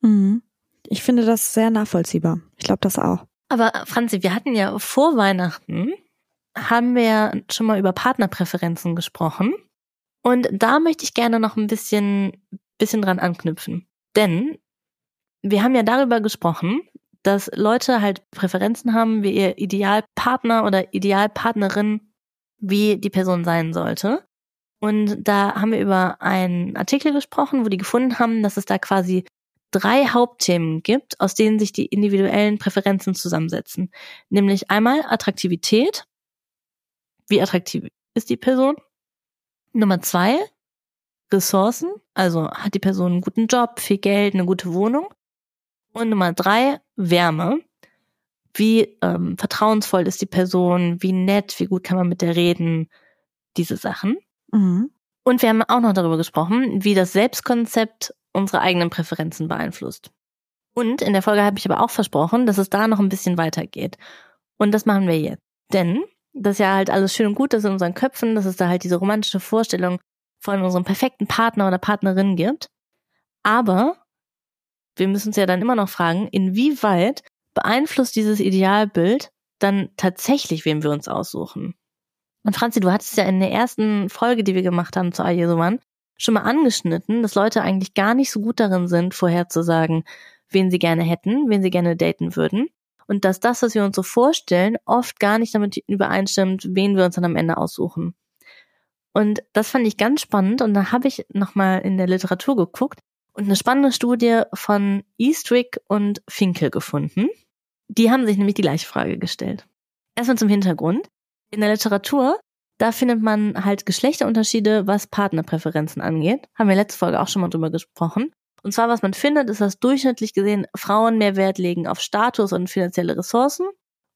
Mhm. Ich finde das sehr nachvollziehbar. Ich glaube das auch. Aber Franzi, wir hatten ja vor Weihnachten, haben wir schon mal über Partnerpräferenzen gesprochen. Und da möchte ich gerne noch ein bisschen, bisschen dran anknüpfen. Denn wir haben ja darüber gesprochen, dass Leute halt Präferenzen haben, wie ihr Idealpartner oder Idealpartnerin, wie die Person sein sollte. Und da haben wir über einen Artikel gesprochen, wo die gefunden haben, dass es da quasi drei Hauptthemen gibt, aus denen sich die individuellen Präferenzen zusammensetzen. Nämlich einmal Attraktivität. Wie attraktiv ist die Person? Nummer zwei, Ressourcen. Also hat die Person einen guten Job, viel Geld, eine gute Wohnung. Und Nummer drei, Wärme. Wie ähm, vertrauensvoll ist die Person, wie nett, wie gut kann man mit der reden, diese Sachen. Mhm. Und wir haben auch noch darüber gesprochen, wie das Selbstkonzept unsere eigenen Präferenzen beeinflusst. Und in der Folge habe ich aber auch versprochen, dass es da noch ein bisschen weitergeht. Und das machen wir jetzt. Denn das ist ja halt alles schön und gut, dass in unseren Köpfen, dass es da halt diese romantische Vorstellung von unserem perfekten Partner oder Partnerin gibt. Aber wir müssen uns ja dann immer noch fragen, inwieweit beeinflusst dieses Idealbild dann tatsächlich, wem wir uns aussuchen? Und Franzi, du hattest ja in der ersten Folge, die wir gemacht haben zu Ayesuman, schon mal angeschnitten, dass Leute eigentlich gar nicht so gut darin sind, vorherzusagen, wen sie gerne hätten, wen sie gerne daten würden. Und dass das, was wir uns so vorstellen, oft gar nicht damit übereinstimmt, wen wir uns dann am Ende aussuchen. Und das fand ich ganz spannend und da habe ich nochmal in der Literatur geguckt und eine spannende Studie von Eastrick und Finkel gefunden. Die haben sich nämlich die gleiche Frage gestellt. Erstmal zum Hintergrund. In der Literatur, da findet man halt Geschlechterunterschiede, was Partnerpräferenzen angeht. Haben wir letzte Folge auch schon mal drüber gesprochen. Und zwar, was man findet, ist, dass durchschnittlich gesehen Frauen mehr Wert legen auf Status und finanzielle Ressourcen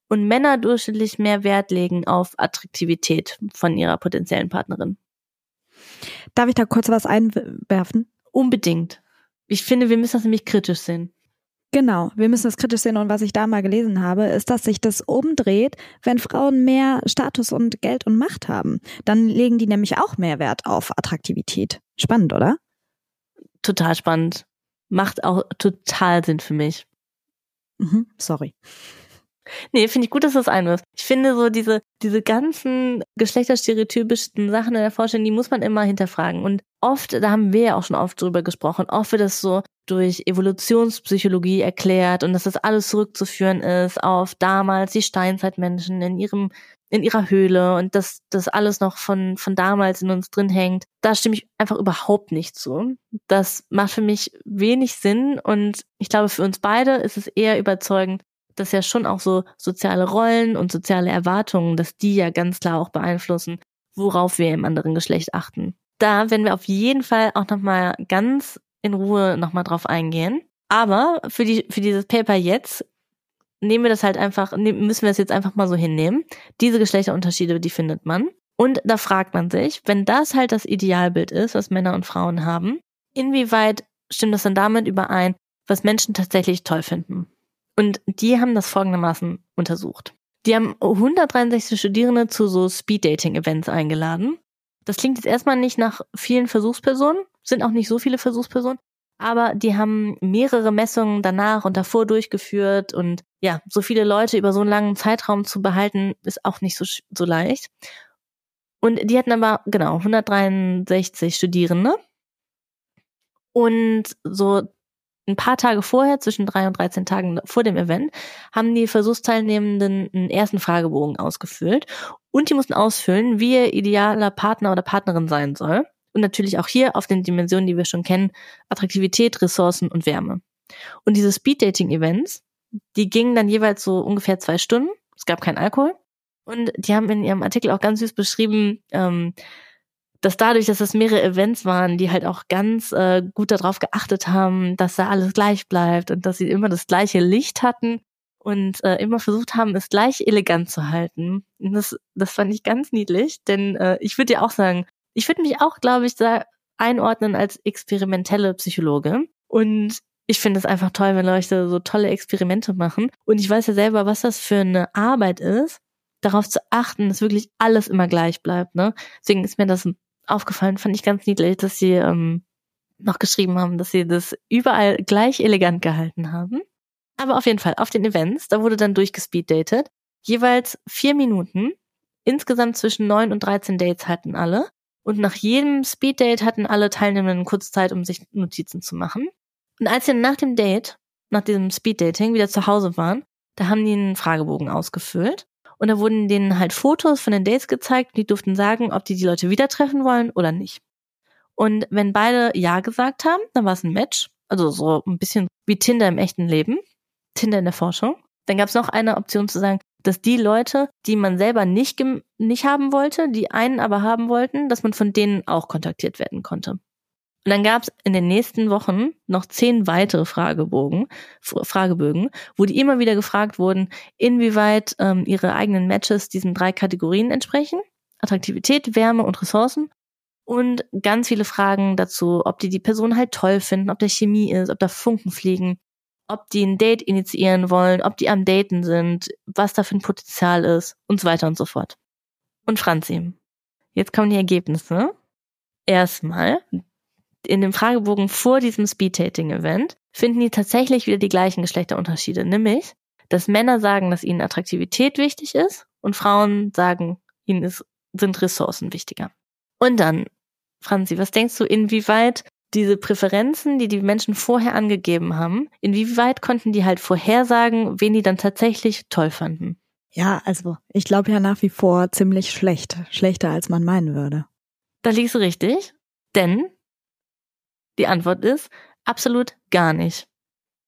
und Männer durchschnittlich mehr Wert legen auf Attraktivität von ihrer potenziellen Partnerin. Darf ich da kurz was einwerfen? Unbedingt. Ich finde, wir müssen das nämlich kritisch sehen. Genau, wir müssen das kritisch sehen und was ich da mal gelesen habe, ist, dass sich das umdreht, wenn Frauen mehr Status und Geld und Macht haben. Dann legen die nämlich auch mehr Wert auf Attraktivität. Spannend, oder? Total spannend. Macht auch total Sinn für mich. Mhm, sorry. Nee, finde ich gut, dass du das einwirfst. Ich finde so diese, diese ganzen geschlechterstereotypischen Sachen in der Vorstellung, die muss man immer hinterfragen. Und oft, da haben wir ja auch schon oft drüber gesprochen, oft wird das so durch Evolutionspsychologie erklärt und dass das alles zurückzuführen ist auf damals die Steinzeitmenschen in ihrem in ihrer Höhle und dass das alles noch von von damals in uns drin hängt. Da stimme ich einfach überhaupt nicht zu. Das macht für mich wenig Sinn und ich glaube für uns beide ist es eher überzeugend, dass ja schon auch so soziale Rollen und soziale Erwartungen, dass die ja ganz klar auch beeinflussen, worauf wir im anderen Geschlecht achten. Da werden wir auf jeden Fall auch nochmal ganz in Ruhe nochmal drauf eingehen. Aber für die, für dieses Paper jetzt nehmen wir das halt einfach, müssen wir es jetzt einfach mal so hinnehmen. Diese Geschlechterunterschiede, die findet man. Und da fragt man sich, wenn das halt das Idealbild ist, was Männer und Frauen haben, inwieweit stimmt das dann damit überein, was Menschen tatsächlich toll finden? Und die haben das folgendermaßen untersucht. Die haben 163 Studierende zu so Speed-Dating-Events eingeladen. Das klingt jetzt erstmal nicht nach vielen Versuchspersonen, sind auch nicht so viele Versuchspersonen, aber die haben mehrere Messungen danach und davor durchgeführt und ja, so viele Leute über so einen langen Zeitraum zu behalten, ist auch nicht so, so leicht. Und die hatten aber, genau, 163 Studierende. Und so ein paar Tage vorher, zwischen drei und 13 Tagen vor dem Event, haben die Versuchsteilnehmenden einen ersten Fragebogen ausgefüllt und die mussten ausfüllen, wie ihr idealer Partner oder Partnerin sein soll. Und natürlich auch hier auf den Dimensionen, die wir schon kennen, Attraktivität, Ressourcen und Wärme. Und diese Speed-Dating-Events, die gingen dann jeweils so ungefähr zwei Stunden. Es gab keinen Alkohol. Und die haben in ihrem Artikel auch ganz süß beschrieben, ähm, dass dadurch, dass es mehrere Events waren, die halt auch ganz äh, gut darauf geachtet haben, dass da alles gleich bleibt und dass sie immer das gleiche Licht hatten und äh, immer versucht haben, es gleich elegant zu halten. Und das, das fand ich ganz niedlich, denn äh, ich würde dir auch sagen, ich würde mich auch, glaube ich, da einordnen als experimentelle Psychologe. Und ich finde es einfach toll, wenn Leute so tolle Experimente machen. Und ich weiß ja selber, was das für eine Arbeit ist, darauf zu achten, dass wirklich alles immer gleich bleibt. Ne? Deswegen ist mir das aufgefallen, fand ich ganz niedlich, dass sie ähm, noch geschrieben haben, dass sie das überall gleich elegant gehalten haben. Aber auf jeden Fall, auf den Events, da wurde dann durchgespeeddatet. Jeweils vier Minuten. Insgesamt zwischen neun und dreizehn Dates hatten alle. Und nach jedem Speeddate hatten alle Teilnehmenden kurz Zeit, um sich Notizen zu machen. Und als sie nach dem Date, nach diesem Speeddating, wieder zu Hause waren, da haben die einen Fragebogen ausgefüllt. Und da wurden denen halt Fotos von den Dates gezeigt. Die durften sagen, ob die die Leute wieder treffen wollen oder nicht. Und wenn beide Ja gesagt haben, dann war es ein Match. Also so ein bisschen wie Tinder im echten Leben. Tinder in der Forschung. Dann gab es noch eine Option zu sagen, dass die Leute, die man selber nicht, nicht haben wollte, die einen aber haben wollten, dass man von denen auch kontaktiert werden konnte. Und dann gab es in den nächsten Wochen noch zehn weitere Fragebogen, Fragebögen, wo die immer wieder gefragt wurden, inwieweit ähm, ihre eigenen Matches diesen drei Kategorien entsprechen. Attraktivität, Wärme und Ressourcen. Und ganz viele Fragen dazu, ob die die Person halt toll finden, ob der Chemie ist, ob da Funken fliegen, ob die ein Date initiieren wollen, ob die am Daten sind, was da für ein Potenzial ist und so weiter und so fort. Und Franzi, jetzt kommen die Ergebnisse. Erstmal, in dem Fragebogen vor diesem Speed-Dating-Event finden die tatsächlich wieder die gleichen Geschlechterunterschiede, nämlich, dass Männer sagen, dass ihnen Attraktivität wichtig ist und Frauen sagen, ihnen ist, sind Ressourcen wichtiger. Und dann, Franzi, was denkst du, inwieweit diese Präferenzen, die die Menschen vorher angegeben haben, inwieweit konnten die halt vorhersagen, wen die dann tatsächlich toll fanden? Ja, also ich glaube ja nach wie vor ziemlich schlecht, schlechter als man meinen würde. Da liegst du richtig, denn die Antwort ist absolut gar nicht.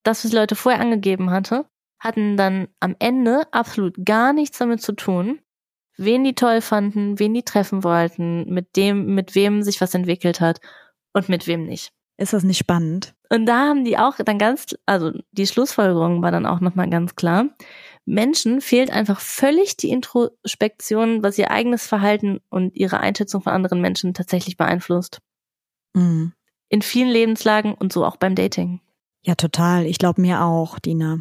Das, was die Leute vorher angegeben hatte, hatten dann am Ende absolut gar nichts damit zu tun, wen die toll fanden, wen die treffen wollten, mit dem, mit wem sich was entwickelt hat und mit wem nicht. Ist das nicht spannend? Und da haben die auch dann ganz, also die Schlussfolgerung war dann auch nochmal ganz klar. Menschen fehlt einfach völlig die Introspektion, was ihr eigenes Verhalten und ihre Einschätzung von anderen Menschen tatsächlich beeinflusst. Mhm. In vielen Lebenslagen und so auch beim Dating. Ja, total. Ich glaube mir auch, Dina.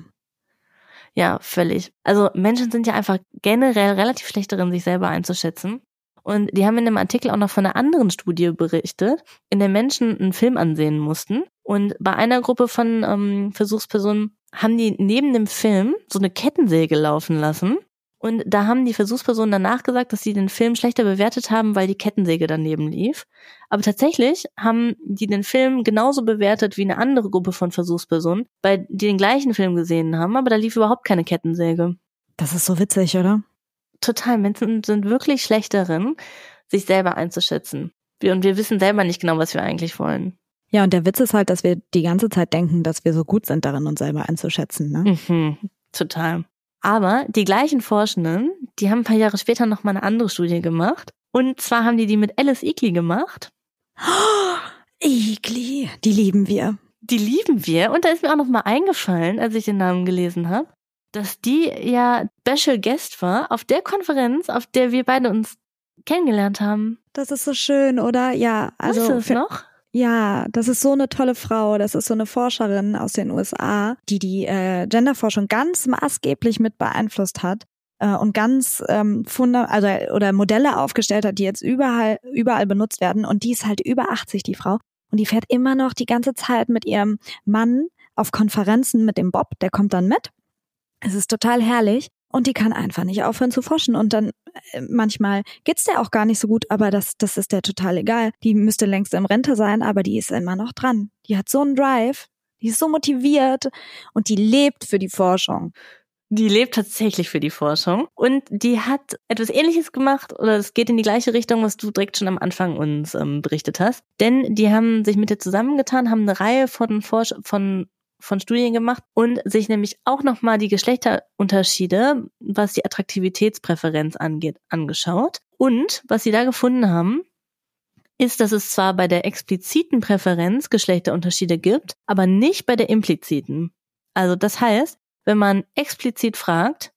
Ja, völlig. Also Menschen sind ja einfach generell relativ schlecht darin, sich selber einzuschätzen. Und die haben in einem Artikel auch noch von einer anderen Studie berichtet, in der Menschen einen Film ansehen mussten. Und bei einer Gruppe von ähm, Versuchspersonen haben die neben dem Film so eine Kettensäge laufen lassen. Und da haben die Versuchspersonen danach gesagt, dass sie den Film schlechter bewertet haben, weil die Kettensäge daneben lief. Aber tatsächlich haben die den Film genauso bewertet wie eine andere Gruppe von Versuchspersonen, weil die den gleichen Film gesehen haben, aber da lief überhaupt keine Kettensäge. Das ist so witzig, oder? Total. Menschen sind wirklich schlecht darin, sich selber einzuschätzen. Und wir wissen selber nicht genau, was wir eigentlich wollen. Ja, und der Witz ist halt, dass wir die ganze Zeit denken, dass wir so gut sind darin, uns selber einzuschätzen. Ne? Mhm, total. Aber die gleichen Forschenden, die haben ein paar Jahre später noch mal eine andere Studie gemacht. Und zwar haben die die mit Alice Eagley gemacht. [GASPS] Oh, Eagley, die lieben wir. Die lieben wir. Und da ist mir auch noch mal eingefallen, als ich den Namen gelesen habe, dass die ja Special Guest war auf der Konferenz, auf der wir beide uns kennengelernt haben. Das ist so schön, oder? Ja, also. Weißt du es noch? Ja, das ist so eine tolle Frau. Das ist so eine Forscherin aus den USA, die die äh, Genderforschung ganz maßgeblich mit beeinflusst hat äh, und ganz ähm, funda also oder Modelle aufgestellt hat, die jetzt überall überall benutzt werden. Und die ist halt über 80, die Frau. Und die fährt immer noch die ganze Zeit mit ihrem Mann auf Konferenzen mit dem Bob. Der kommt dann mit. Es ist total herrlich. Und die kann einfach nicht aufhören zu forschen. Und dann manchmal geht's der auch gar nicht so gut, aber das, das ist der total egal. Die müsste längst im Rente sein, aber die ist immer noch dran. Die hat so einen Drive, die ist so motiviert und die lebt für die Forschung. Die lebt tatsächlich für die Forschung und die hat etwas Ähnliches gemacht oder es geht in die gleiche Richtung, was du direkt schon am Anfang uns ähm, berichtet hast. Denn die haben sich mit dir zusammengetan, haben eine Reihe von, Forsch von von Studien gemacht und sich nämlich auch nochmal die Geschlechterunterschiede, was die Attraktivitätspräferenz angeht, angeschaut. Und was sie da gefunden haben, ist, dass es zwar bei der expliziten Präferenz Geschlechterunterschiede gibt, aber nicht bei der impliziten. Also das heißt, wenn man explizit fragt,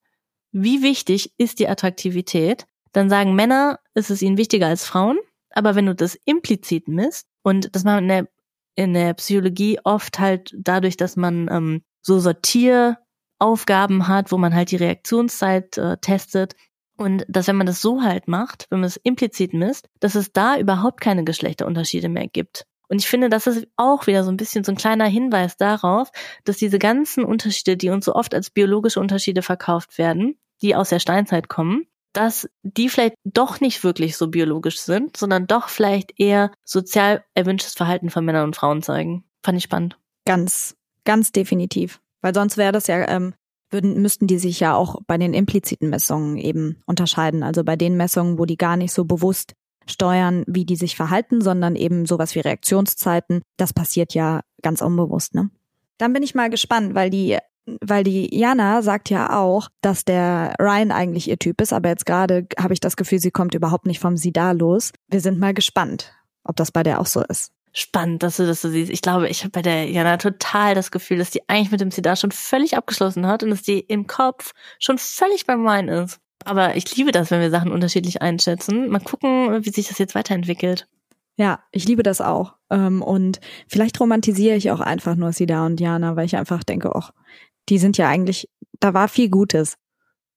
wie wichtig ist die Attraktivität, dann sagen Männer, ist es ihnen wichtiger als Frauen. Aber wenn du das implizit misst, und das machen in der in der Psychologie oft halt dadurch, dass man ähm, so Sortieraufgaben hat, wo man halt die Reaktionszeit äh, testet. Und dass wenn man das so halt macht, wenn man es implizit misst, dass es da überhaupt keine Geschlechterunterschiede mehr gibt. Und ich finde, das ist auch wieder so ein bisschen so ein kleiner Hinweis darauf, dass diese ganzen Unterschiede, die uns so oft als biologische Unterschiede verkauft werden, die aus der Steinzeit kommen, dass die vielleicht doch nicht wirklich so biologisch sind, sondern doch vielleicht eher sozial erwünschtes Verhalten von Männern und Frauen zeigen. Fand ich spannend. Ganz, ganz definitiv. Weil sonst wäre das ja, ähm, würden, müssten die sich ja auch bei den impliziten Messungen eben unterscheiden. Also bei den Messungen, wo die gar nicht so bewusst steuern, wie die sich verhalten, sondern eben sowas wie Reaktionszeiten. Das passiert ja ganz unbewusst, ne? Dann bin ich mal gespannt, weil die weil die Jana sagt ja auch, dass der Ryan eigentlich ihr Typ ist, aber jetzt gerade habe ich das Gefühl, sie kommt überhaupt nicht vom Sidar los. Wir sind mal gespannt, ob das bei der auch so ist. Spannend, dass du das so siehst. Ich glaube, ich habe bei der Jana total das Gefühl, dass die eigentlich mit dem Sidar schon völlig abgeschlossen hat und dass die im Kopf schon völlig beim Ryan ist. Aber ich liebe das, wenn wir Sachen unterschiedlich einschätzen. Mal gucken, wie sich das jetzt weiterentwickelt. Ja, ich liebe das auch. Ähm, und vielleicht romantisiere ich auch einfach nur Sida und Jana, weil ich einfach denke, ach, die sind ja eigentlich, da war viel Gutes.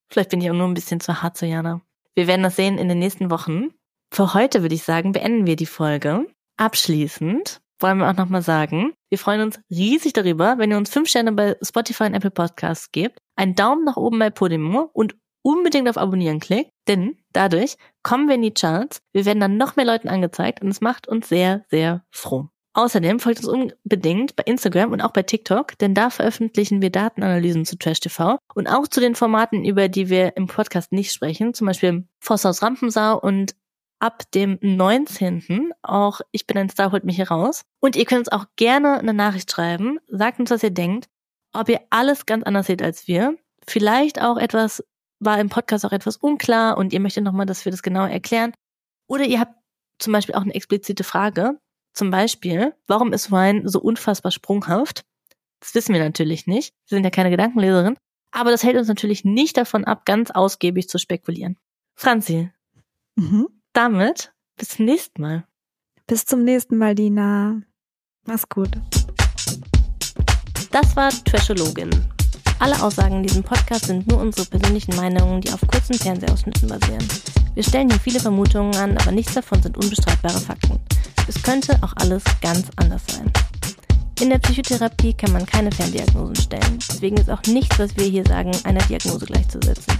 Vielleicht bin ich auch nur ein bisschen zu hart zu Jana. Wir werden das sehen in den nächsten Wochen. Für heute würde ich sagen, beenden wir die Folge. Abschließend wollen wir auch nochmal sagen, wir freuen uns riesig darüber, wenn ihr uns fünf Sterne bei Spotify und Apple Podcasts gebt, einen Daumen nach oben bei Podimo und unbedingt auf Abonnieren klickt, denn dadurch kommen wir in die Charts, wir werden dann noch mehr Leuten angezeigt und es macht uns sehr, sehr froh. Außerdem folgt uns unbedingt bei Instagram und auch bei TikTok, denn da veröffentlichen wir Datenanalysen zu Trash TV und auch zu den Formaten, über die wir im Podcast nicht sprechen, zum Beispiel Vosshaus Rampensau und ab dem 19. auch Ich bin ein Star, holt mich hier raus. Und ihr könnt uns auch gerne eine Nachricht schreiben, sagt uns, was ihr denkt, ob ihr alles ganz anders seht als wir. Vielleicht auch etwas, war im Podcast auch etwas unklar und ihr möchtet nochmal, dass wir das genau erklären. Oder ihr habt zum Beispiel auch eine explizite Frage, zum Beispiel, warum ist Wein so unfassbar sprunghaft? Das wissen wir natürlich nicht. Wir sind ja keine Gedankenleserin. Aber das hält uns natürlich nicht davon ab, ganz ausgiebig zu spekulieren. Franzi, mhm. damit bis zum nächsten Mal. Bis zum nächsten Mal, Dina. Mach's gut. Das war Trashologin. Alle Aussagen in diesem Podcast sind nur unsere persönlichen Meinungen, die auf kurzen Fernsehausschnitten basieren. Wir stellen hier viele Vermutungen an, aber nichts davon sind unbestreitbare Fakten. Es könnte auch alles ganz anders sein. In der Psychotherapie kann man keine Ferndiagnosen stellen. Deswegen ist auch nichts, was wir hier sagen, einer Diagnose gleichzusetzen.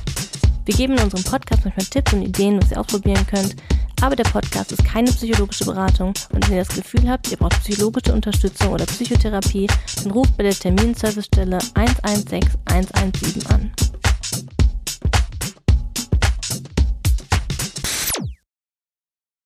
Wir geben in unserem Podcast manchmal Tipps und Ideen, was ihr ausprobieren könnt, aber der Podcast ist keine psychologische Beratung und wenn ihr das Gefühl habt, ihr braucht psychologische Unterstützung oder Psychotherapie, dann ruft bei der Terminservicestelle 116 117 an.